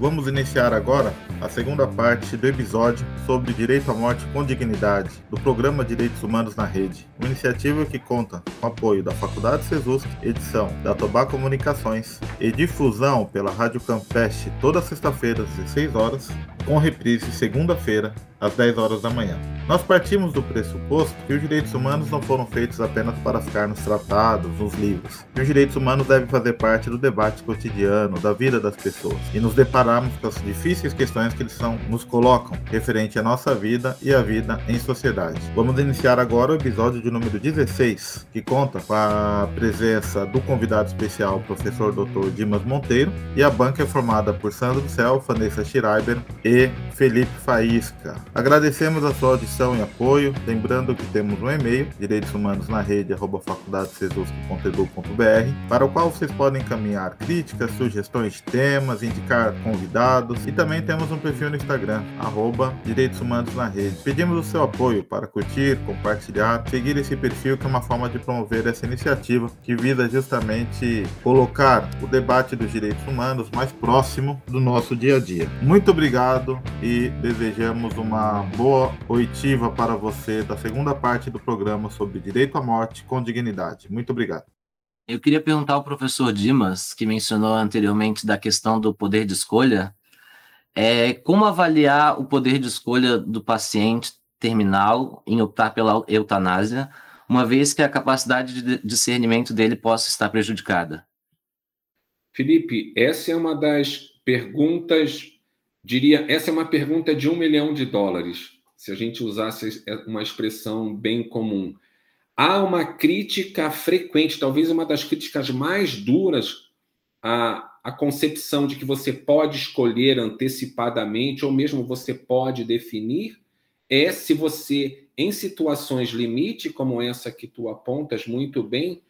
Vamos iniciar agora a segunda parte do episódio sobre direito à morte com dignidade do programa Direitos Humanos na Rede, uma iniciativa que conta com apoio da Faculdade Sesus, edição da Tobá Comunicações e difusão pela Rádio Campeste toda sexta-feira às 16 horas, com reprise segunda-feira às 10 horas da manhã. Nós partimos do pressuposto que os direitos humanos não foram feitos apenas para ficar nos tratados, nos livros. Que os direitos humanos devem fazer parte do debate cotidiano, da vida das pessoas, e nos depararmos com as difíceis questões que eles são, nos colocam, referente à nossa vida e à vida em sociedade. Vamos iniciar agora o episódio de número 16, que conta com a presença do convidado especial, professor Dr. Dimas Monteiro, e a banca é formada por Sandro Cel, Vanessa Schreiber e Felipe Faísca. Agradecemos a sua audição e apoio, lembrando que temos um e-mail, direitos humanos na rede, para o qual vocês podem encaminhar críticas, sugestões de temas, indicar convidados e também temos um perfil no Instagram, arroba Direitos Humanos na Rede. Pedimos o seu apoio para curtir, compartilhar, seguir esse perfil que é uma forma de promover essa iniciativa que visa justamente colocar o debate dos direitos humanos mais próximo do nosso dia a dia. Muito obrigado e desejamos uma uma boa oitiva para você da segunda parte do programa sobre direito à morte com dignidade. Muito obrigado. Eu queria perguntar ao professor Dimas, que mencionou anteriormente da questão do poder de escolha, é, como avaliar o poder de escolha do paciente terminal em optar pela eutanásia, uma vez que a capacidade de discernimento dele possa estar prejudicada? Felipe, essa é uma das perguntas diria, essa é uma pergunta de um milhão de dólares, se a gente usasse uma expressão bem comum. Há uma crítica frequente, talvez uma das críticas mais duras à, à concepção de que você pode escolher antecipadamente, ou mesmo você pode definir, é se você, em situações limite, como essa que tu apontas muito bem,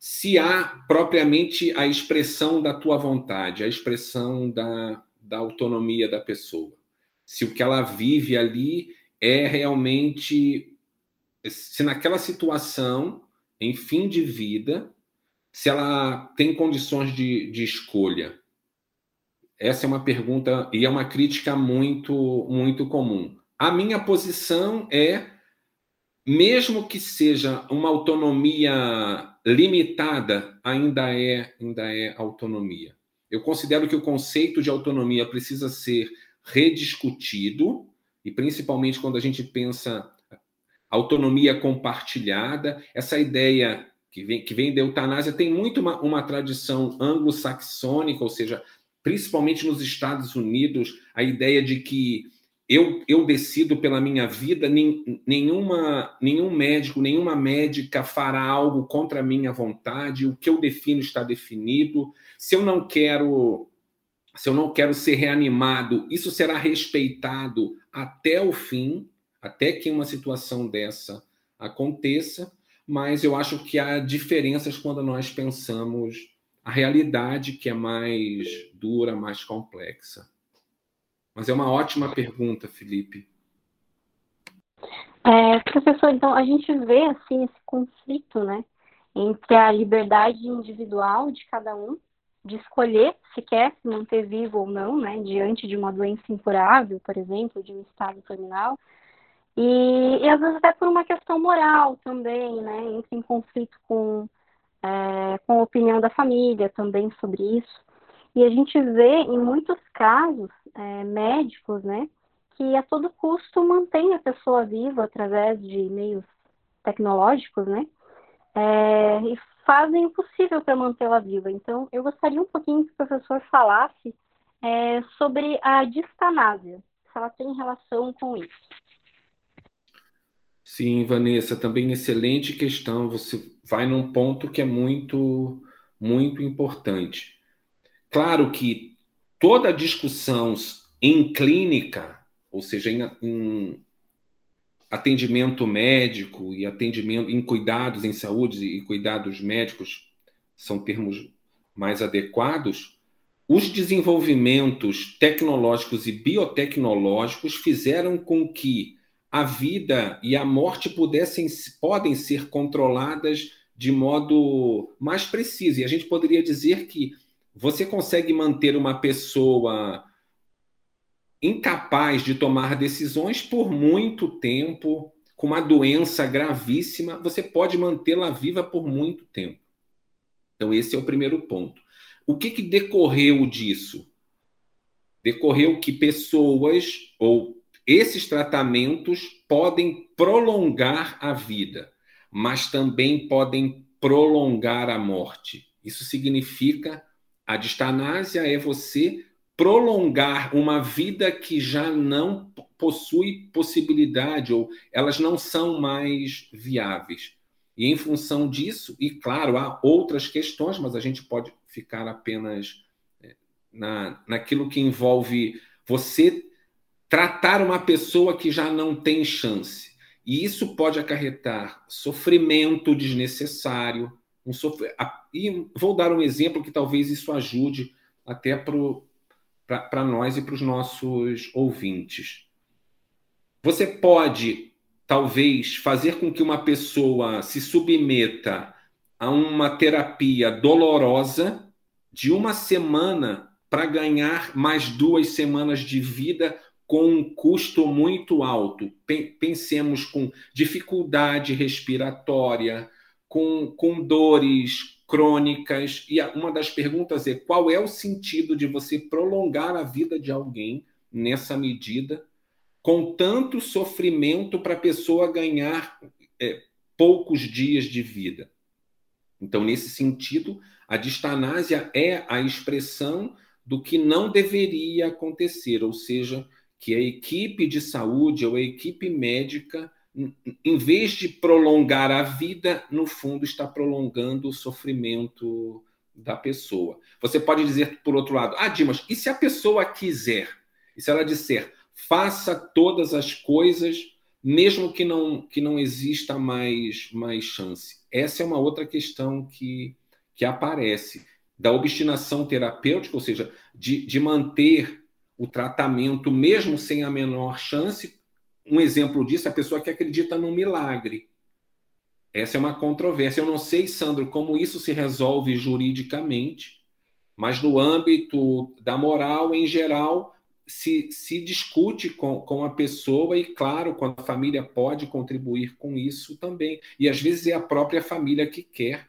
se há propriamente a expressão da tua vontade, a expressão da, da autonomia da pessoa. Se o que ela vive ali é realmente. Se naquela situação, em fim de vida, se ela tem condições de, de escolha. Essa é uma pergunta e é uma crítica muito, muito comum. A minha posição é, mesmo que seja uma autonomia limitada, ainda é, ainda é autonomia. Eu considero que o conceito de autonomia precisa ser rediscutido, e principalmente quando a gente pensa autonomia compartilhada, essa ideia que vem, que vem da eutanásia tem muito uma, uma tradição anglo-saxônica, ou seja, principalmente nos Estados Unidos, a ideia de que eu, eu decido pela minha vida, nenhuma, nenhum médico, nenhuma médica fará algo contra a minha vontade, o que eu defino está definido. Se eu não quero, se eu não quero ser reanimado, isso será respeitado até o fim, até que uma situação dessa aconteça, mas eu acho que há diferenças quando nós pensamos a realidade que é mais dura, mais complexa. Mas é uma ótima pergunta, Felipe. É, professor, então a gente vê assim esse conflito, né, entre a liberdade individual de cada um de escolher se quer se manter vivo ou não, né, diante de uma doença incurável, por exemplo, de um estado terminal, e, e às vezes até por uma questão moral também, né, entra em conflito com é, com a opinião da família também sobre isso. E a gente vê em muitos casos é, médicos, né, que a todo custo mantém a pessoa viva através de meios tecnológicos, né, é, e fazem o possível para mantê-la viva. Então, eu gostaria um pouquinho que o professor falasse é, sobre a distanásia, se ela tem relação com isso. Sim, Vanessa, também excelente questão. Você vai num ponto que é muito, muito importante. Claro que toda discussão em clínica, ou seja, em, em atendimento médico e atendimento em cuidados em saúde e cuidados médicos são termos mais adequados, os desenvolvimentos tecnológicos e biotecnológicos fizeram com que a vida e a morte pudessem podem ser controladas de modo mais preciso. E a gente poderia dizer que você consegue manter uma pessoa incapaz de tomar decisões por muito tempo, com uma doença gravíssima, você pode mantê-la viva por muito tempo. Então, esse é o primeiro ponto. O que, que decorreu disso? Decorreu que pessoas ou esses tratamentos podem prolongar a vida, mas também podem prolongar a morte. Isso significa a distanásia é você prolongar uma vida que já não possui possibilidade ou elas não são mais viáveis. E em função disso, e claro, há outras questões, mas a gente pode ficar apenas é, na, naquilo que envolve você tratar uma pessoa que já não tem chance. E isso pode acarretar sofrimento desnecessário. Um. E vou dar um exemplo que talvez isso ajude até para nós e para os nossos ouvintes. Você pode, talvez, fazer com que uma pessoa se submeta a uma terapia dolorosa de uma semana para ganhar mais duas semanas de vida com um custo muito alto. Pensemos com dificuldade respiratória, com, com dores crônicas. E uma das perguntas é: qual é o sentido de você prolongar a vida de alguém nessa medida, com tanto sofrimento para a pessoa ganhar é, poucos dias de vida? Então, nesse sentido, a distanásia é a expressão do que não deveria acontecer, ou seja, que a equipe de saúde ou a equipe médica, em vez de prolongar a vida, no fundo está prolongando o sofrimento da pessoa. Você pode dizer, por outro lado, ah, Dimas, e se a pessoa quiser? E se ela disser, faça todas as coisas, mesmo que não, que não exista mais, mais chance? Essa é uma outra questão que, que aparece da obstinação terapêutica, ou seja, de, de manter o tratamento, mesmo sem a menor chance. Um exemplo disso é a pessoa que acredita no milagre. Essa é uma controvérsia. Eu não sei, Sandro, como isso se resolve juridicamente, mas no âmbito da moral, em geral, se, se discute com, com a pessoa, e claro, quando a família pode contribuir com isso também. E às vezes é a própria família que quer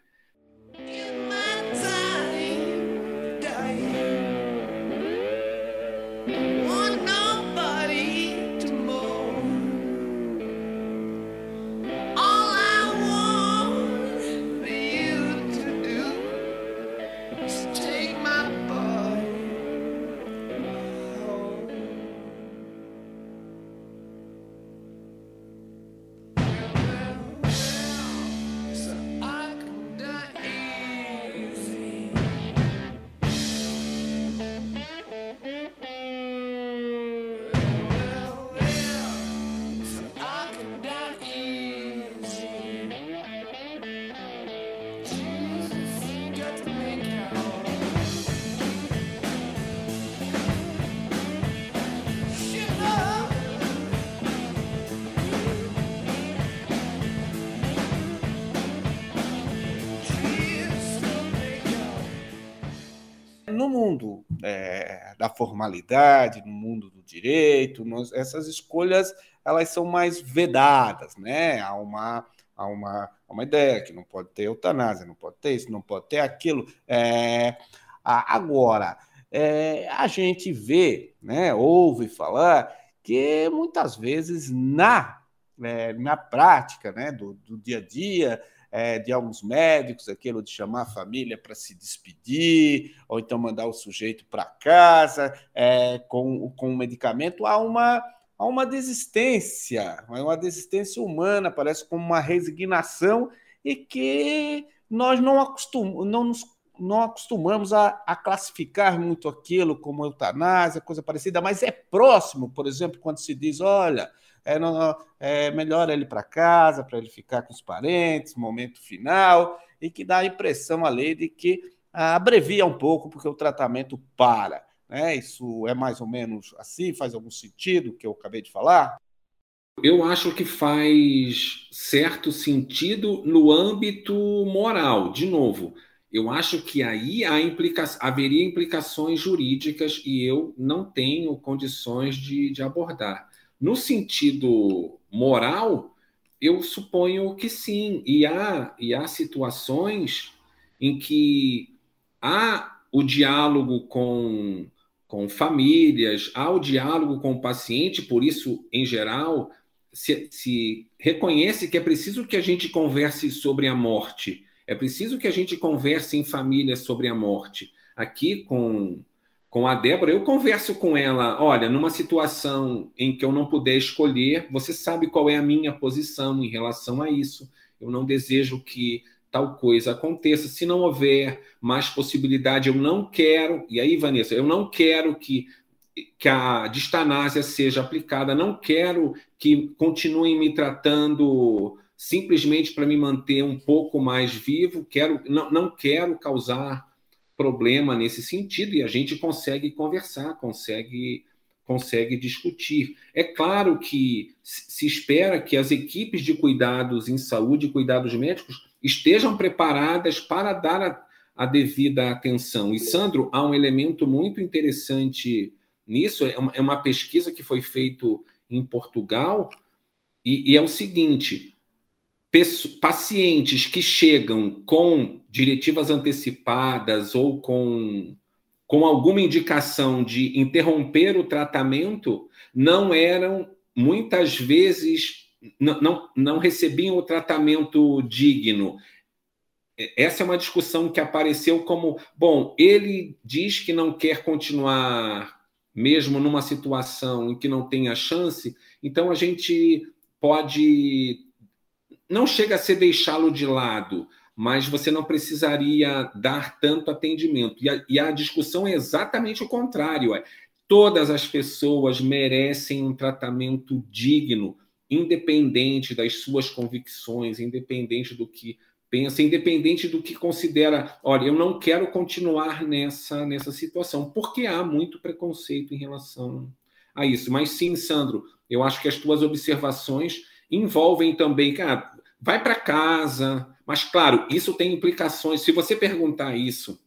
é, da formalidade, no mundo do direito, nós, essas escolhas elas são mais vedadas, né? Há uma, há uma, há uma ideia que não pode ter eutanásia, não pode ter isso, não pode ter aquilo. É, agora, é, a gente vê, né, ouve falar que muitas vezes na, é, na prática né, do, do dia a dia, é, de alguns médicos, aquilo de chamar a família para se despedir, ou então mandar o sujeito para casa é, com, com um medicamento, há uma, há uma desistência, uma desistência humana, parece como uma resignação, e que nós não, acostum, não nos não acostumamos a, a, classificar muito aquilo como eutanásia, coisa parecida, mas é próximo, por exemplo, quando se diz, olha, é, não, é melhor ele para casa, para ele ficar com os parentes, momento final, e que dá a impressão ali de que ah, abrevia um pouco, porque o tratamento para. Né? Isso é mais ou menos assim? Faz algum sentido o que eu acabei de falar? Eu acho que faz certo sentido no âmbito moral. De novo, eu acho que aí implica haveria implicações jurídicas e eu não tenho condições de, de abordar. No sentido moral, eu suponho que sim, e há, e há situações em que há o diálogo com, com famílias, há o diálogo com o paciente, por isso, em geral, se, se reconhece que é preciso que a gente converse sobre a morte, é preciso que a gente converse em família sobre a morte. Aqui com, com a Débora, eu converso com ela, olha, numa situação em que eu não puder escolher, você sabe qual é a minha posição em relação a isso. Eu não desejo que tal coisa aconteça. Se não houver mais possibilidade, eu não quero. E aí, Vanessa, eu não quero que que a distanásia seja aplicada, não quero que continuem me tratando simplesmente para me manter um pouco mais vivo, quero, não, não quero causar problema nesse sentido e a gente consegue conversar, consegue consegue discutir. É claro que se espera que as equipes de cuidados em saúde e cuidados médicos estejam preparadas para dar a, a devida atenção. E Sandro, há um elemento muito interessante nisso, é uma, é uma pesquisa que foi feita em Portugal, e, e é o seguinte: pacientes que chegam com diretivas antecipadas ou com, com alguma indicação de interromper o tratamento não eram muitas vezes não, não, não recebiam o tratamento digno. Essa é uma discussão que apareceu como, bom, ele diz que não quer continuar mesmo numa situação em que não tenha chance, então a gente pode. Não chega a ser deixá-lo de lado, mas você não precisaria dar tanto atendimento. E a, e a discussão é exatamente o contrário. É, todas as pessoas merecem um tratamento digno, independente das suas convicções, independente do que pensa, independente do que considera, olha, eu não quero continuar nessa, nessa situação, porque há muito preconceito em relação a isso. Mas sim, Sandro, eu acho que as tuas observações envolvem também, cara, vai para casa, mas claro, isso tem implicações. Se você perguntar isso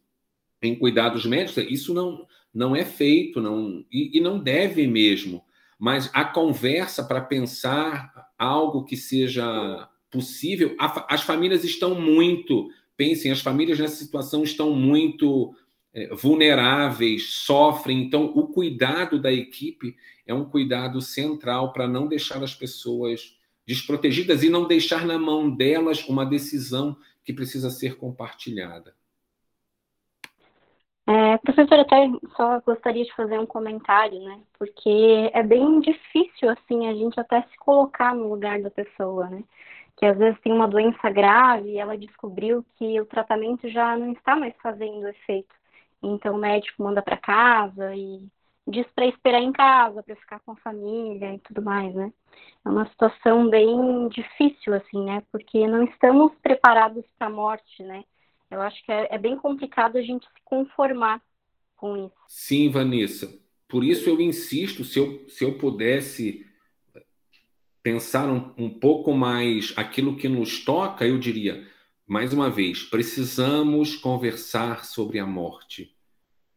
em cuidados médicos, isso não, não é feito, não e, e não deve mesmo. Mas a conversa para pensar algo que seja possível. as famílias estão muito, pensem, as famílias nessa situação estão muito é, vulneráveis, sofrem. Então, o cuidado da equipe é um cuidado central para não deixar as pessoas desprotegidas e não deixar na mão delas uma decisão que precisa ser compartilhada. É, professora, até só gostaria de fazer um comentário, né? Porque é bem difícil, assim, a gente até se colocar no lugar da pessoa, né? que às vezes tem uma doença grave e ela descobriu que o tratamento já não está mais fazendo efeito. Então o médico manda para casa e diz para esperar em casa, para ficar com a família e tudo mais, né? É uma situação bem difícil, assim, né? Porque não estamos preparados para a morte, né? Eu acho que é, é bem complicado a gente se conformar com isso. Sim, Vanessa. Por isso eu insisto, se eu, se eu pudesse pensar um, um pouco mais aquilo que nos toca, eu diria, mais uma vez, precisamos conversar sobre a morte.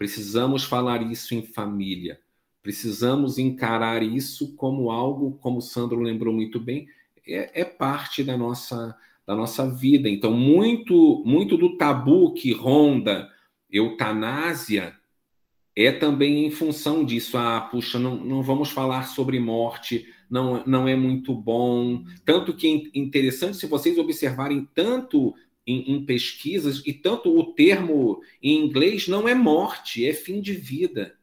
Precisamos falar isso em família. Precisamos encarar isso como algo, como o Sandro lembrou muito bem, é, é, parte da nossa, da nossa vida. Então, muito, muito do tabu que ronda eutanásia é também em função disso. Ah, puxa, não, não vamos falar sobre morte, não, não é muito bom. Tanto que é interessante se vocês observarem tanto em, em, pesquisas, e tanto o termo em inglês não é morte, é fim de vida.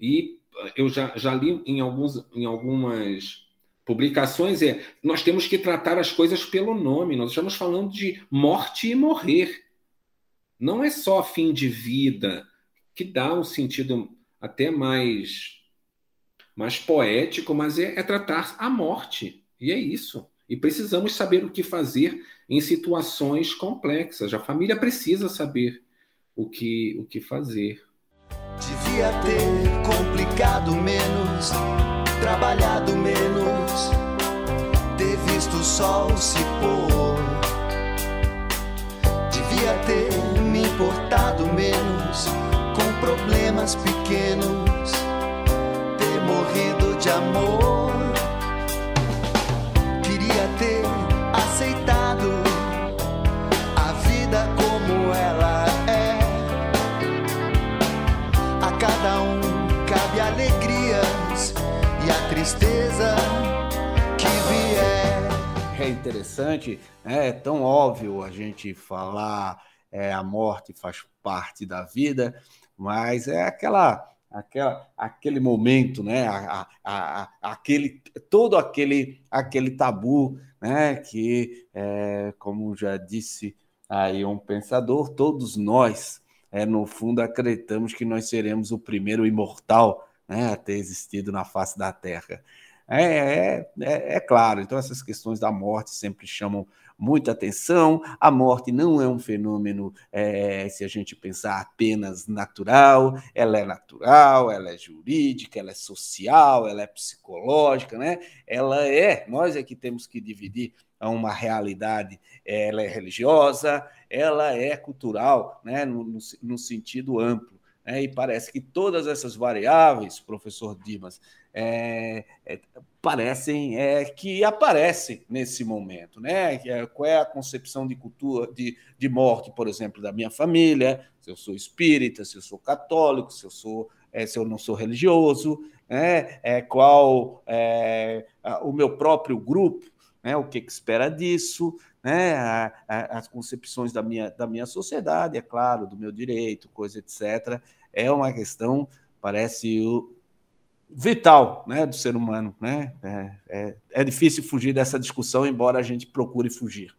E eu já, já li em, alguns, em algumas publicações, é nós temos que tratar as coisas pelo nome, nós estamos falando de morte e morrer. Não é só fim de vida, que dá um sentido até mais, mais poético, mas é, é tratar a morte. E é isso. E precisamos saber o que fazer em situações complexas. A família precisa saber o que, o que fazer. Devia ter complicado menos, trabalhado menos, ter visto o sol se pôr. Devia ter me importado menos com problemas pequenos É interessante, né? é tão óbvio a gente falar é, a morte faz parte da vida, mas é aquela, aquela aquele momento, né? A, a, a, aquele, todo aquele, aquele tabu, né? Que, é, como já disse aí um pensador, todos nós, é, no fundo, acreditamos que nós seremos o primeiro imortal né, a ter existido na face da Terra. É, é, é, é, claro, então essas questões da morte sempre chamam muita atenção. A morte não é um fenômeno, é, se a gente pensar apenas natural, ela é natural, ela é jurídica, ela é social, ela é psicológica, né? Ela é, nós é que temos que dividir uma realidade, ela é religiosa, ela é cultural, né? no, no, no sentido amplo. Né? E parece que todas essas variáveis, professor Dimas, é, é, parecem é, que aparecem nesse momento, né? É, qual é a concepção de cultura de, de morte, por exemplo, da minha família? Se eu sou espírita, se eu sou católico, se eu sou é, se eu não sou religioso, né? É, qual é, o meu próprio grupo, né? O que, que espera disso? Né, a, a, as concepções da minha, da minha sociedade, é claro, do meu direito, coisa, etc é uma questão, parece, vital né, do ser humano. Né? É, é, é difícil fugir dessa discussão, embora a gente procure fugir.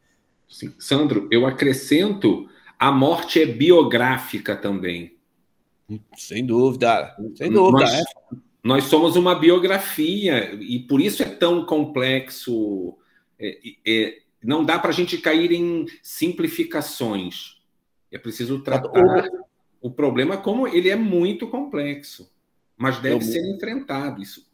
Sim. Sandro, eu acrescento, a morte é biográfica também. Sem dúvida, sem dúvida. Nós, é. nós somos uma biografia e por isso é tão complexo. É, é, não dá para a gente cair em simplificações. É preciso tratar o problema como ele é muito complexo, mas deve eu, ser enfrentado. Isso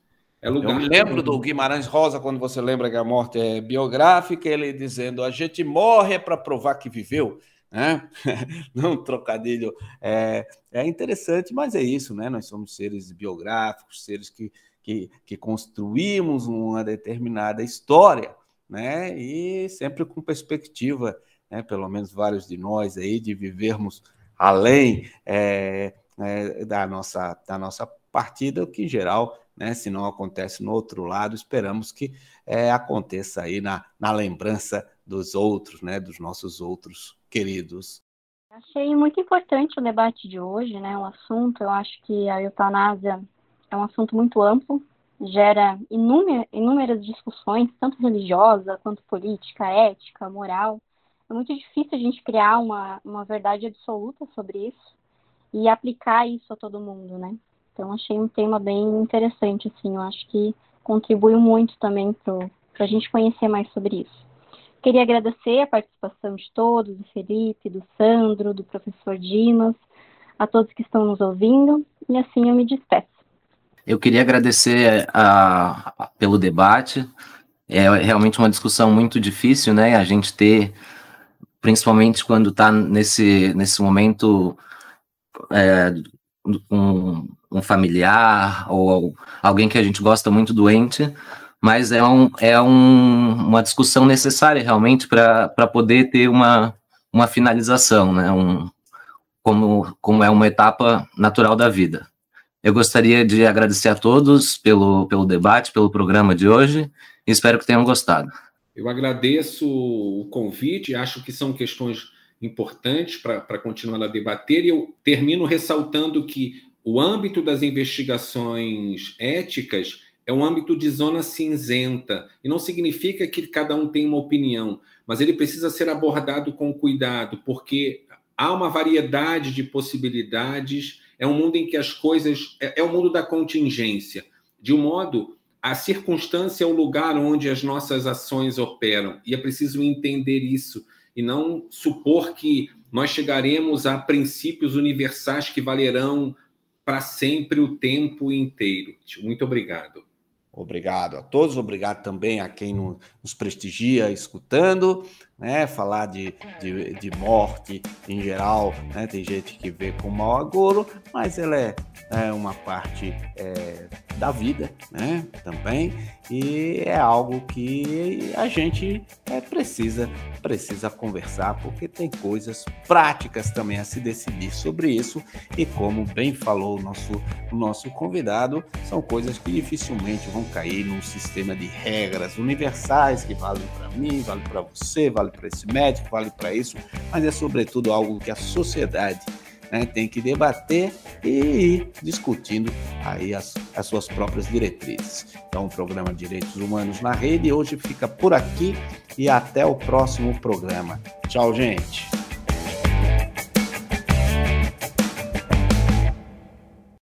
é lugar. Eu me lembro do Guimarães Rosa, quando você lembra que a morte é biográfica, ele dizendo: a gente morre para provar que viveu. Né? Não trocadilho. É, é interessante, mas é isso, né? Nós somos seres biográficos, seres que, que, que construímos uma determinada história, né? E sempre com perspectiva, né? Pelo menos vários de nós aí, de vivermos além é, é, da, nossa, da nossa partida, o que em geral, né, se não acontece no outro lado, esperamos que é, aconteça aí na, na lembrança dos outros, né, dos nossos outros queridos. Achei muito importante o debate de hoje, né, o assunto, eu acho que a eutanásia é um assunto muito amplo, gera inúmer, inúmeras discussões, tanto religiosa quanto política, ética, moral, é muito difícil a gente criar uma, uma verdade absoluta sobre isso e aplicar isso a todo mundo, né? Então, achei um tema bem interessante, assim, eu acho que contribuiu muito também para a gente conhecer mais sobre isso. Queria agradecer a participação de todos, do Felipe, do Sandro, do professor Dimas, a todos que estão nos ouvindo, e assim eu me despeço. Eu queria agradecer a, a, pelo debate, é realmente uma discussão muito difícil, né, a gente ter principalmente quando está nesse, nesse momento é, um, um, familiar ou alguém que a gente gosta muito doente, mas é, um, é um, uma discussão necessária realmente para poder ter uma, uma finalização, né? Um, como, como é uma etapa natural da vida. Eu gostaria de agradecer a todos pelo, pelo debate, pelo programa de hoje, espero que tenham gostado. Eu agradeço o convite, acho que são questões importantes para continuar a debater, e eu termino ressaltando que o âmbito das investigações éticas é um âmbito de zona cinzenta, e não significa que cada um tem uma opinião, mas ele precisa ser abordado com cuidado, porque há uma variedade de possibilidades, é um mundo em que as coisas. é, é o mundo da contingência. De um modo a circunstância é o lugar onde as nossas ações operam, e é preciso entender isso e não supor que nós chegaremos a princípios universais que valerão para sempre o tempo inteiro. Muito obrigado. Obrigado a todos, obrigado também a quem nos prestigia escutando. Né? Falar de, de, de morte em geral, né? Tem gente que vê com mau agouro, mas ela é, é uma parte é, da vida, né? Também e é algo que a gente é, precisa precisa conversar porque tem coisas práticas também a se decidir sobre isso e como bem falou o nosso o nosso convidado são coisas que dificilmente vão cair num sistema de regras universais que valem para mim vale para você vale para esse médico vale para isso mas é sobretudo algo que a sociedade né, tem que debater e ir discutindo aí as, as suas próprias diretrizes. Então, o programa Direitos Humanos na Rede hoje fica por aqui e até o próximo programa. Tchau, gente.